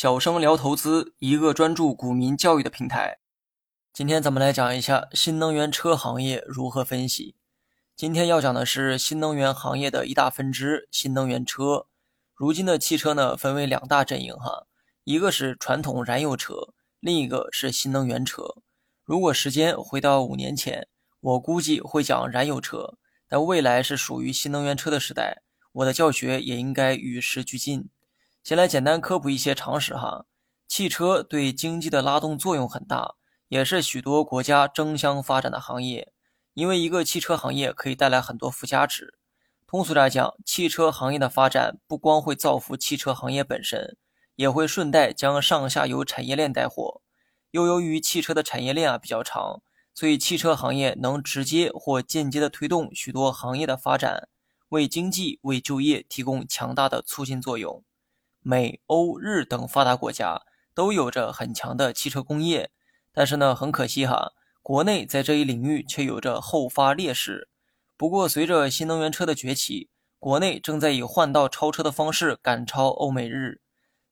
小生聊投资，一个专注股民教育的平台。今天咱们来讲一下新能源车行业如何分析。今天要讲的是新能源行业的一大分支——新能源车。如今的汽车呢，分为两大阵营哈，一个是传统燃油车，另一个是新能源车。如果时间回到五年前，我估计会讲燃油车，但未来是属于新能源车的时代。我的教学也应该与时俱进。先来简单科普一些常识哈。汽车对经济的拉动作用很大，也是许多国家争相发展的行业。因为一个汽车行业可以带来很多附加值。通俗来讲，汽车行业的发展不光会造福汽车行业本身，也会顺带将上下游产业链带火。又由于汽车的产业链啊比较长，所以汽车行业能直接或间接的推动许多行业的发展。为经济、为就业提供强大的促进作用。美、欧、日等发达国家都有着很强的汽车工业，但是呢，很可惜哈，国内在这一领域却有着后发劣势。不过，随着新能源车的崛起，国内正在以换道超车的方式赶超欧美日。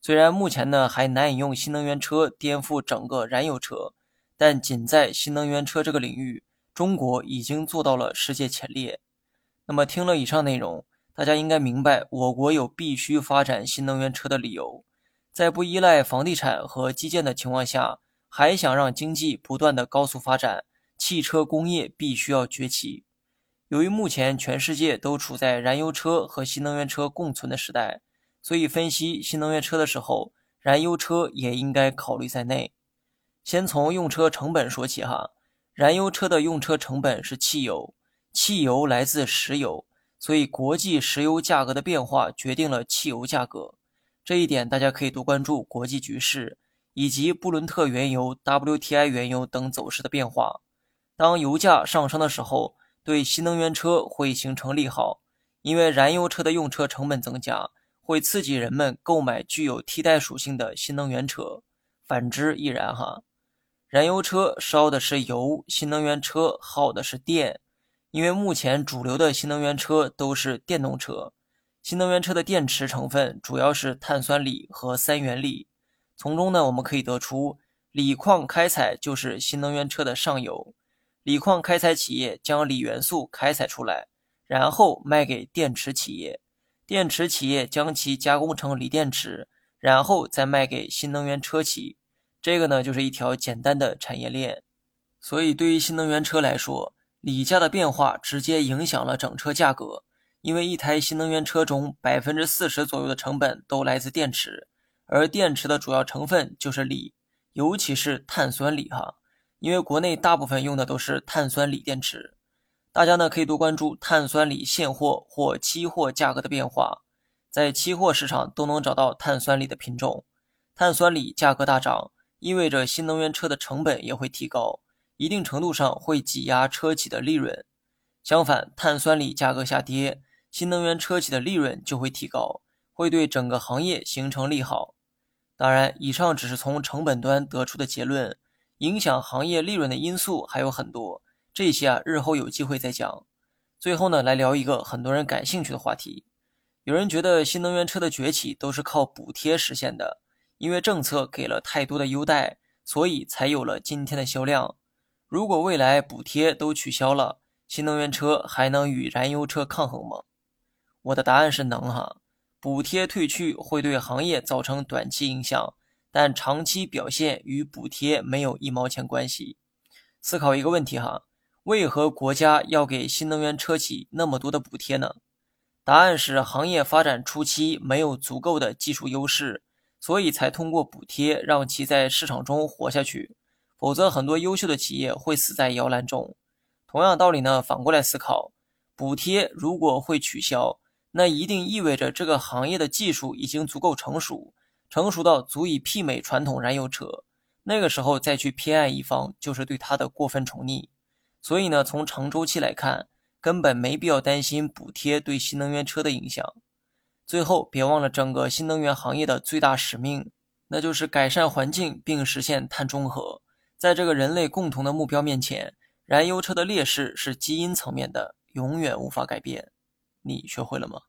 虽然目前呢还难以用新能源车颠覆整个燃油车，但仅在新能源车这个领域，中国已经做到了世界前列。那么听了以上内容，大家应该明白我国有必须发展新能源车的理由。在不依赖房地产和基建的情况下，还想让经济不断的高速发展，汽车工业必须要崛起。由于目前全世界都处在燃油车和新能源车共存的时代，所以分析新能源车的时候，燃油车也应该考虑在内。先从用车成本说起哈，燃油车的用车成本是汽油。汽油来自石油，所以国际石油价格的变化决定了汽油价格。这一点大家可以多关注国际局势以及布伦特原油、WTI 原油等走势的变化。当油价上升的时候，对新能源车会形成利好，因为燃油车的用车成本增加，会刺激人们购买具有替代属性的新能源车。反之亦然哈。燃油车烧的是油，新能源车耗的是电。因为目前主流的新能源车都是电动车，新能源车的电池成分主要是碳酸锂和三元锂。从中呢，我们可以得出，锂矿开采就是新能源车的上游。锂矿开采企业将锂元素开采出来，然后卖给电池企业，电池企业将其加工成锂电池，然后再卖给新能源车企。这个呢，就是一条简单的产业链。所以，对于新能源车来说，锂价的变化直接影响了整车价格，因为一台新能源车中百分之四十左右的成本都来自电池，而电池的主要成分就是锂，尤其是碳酸锂哈。因为国内大部分用的都是碳酸锂电池，大家呢可以多关注碳酸锂现货或期货价格的变化，在期货市场都能找到碳酸锂的品种。碳酸锂价格大涨，意味着新能源车的成本也会提高。一定程度上会挤压车企的利润，相反，碳酸锂价格下跌，新能源车企的利润就会提高，会对整个行业形成利好。当然，以上只是从成本端得出的结论，影响行业利润的因素还有很多，这些啊日后有机会再讲。最后呢，来聊一个很多人感兴趣的话题。有人觉得新能源车的崛起都是靠补贴实现的，因为政策给了太多的优待，所以才有了今天的销量。如果未来补贴都取消了，新能源车还能与燃油车抗衡吗？我的答案是能哈。补贴退去会对行业造成短期影响，但长期表现与补贴没有一毛钱关系。思考一个问题哈，为何国家要给新能源车企那么多的补贴呢？答案是行业发展初期没有足够的技术优势，所以才通过补贴让其在市场中活下去。否则，很多优秀的企业会死在摇篮中。同样道理呢，反过来思考，补贴如果会取消，那一定意味着这个行业的技术已经足够成熟，成熟到足以媲美传统燃油车。那个时候再去偏爱一方，就是对它的过分宠溺。所以呢，从长周期来看，根本没必要担心补贴对新能源车的影响。最后，别忘了整个新能源行业的最大使命，那就是改善环境并实现碳中和。在这个人类共同的目标面前，燃油车的劣势是基因层面的，永远无法改变。你学会了吗？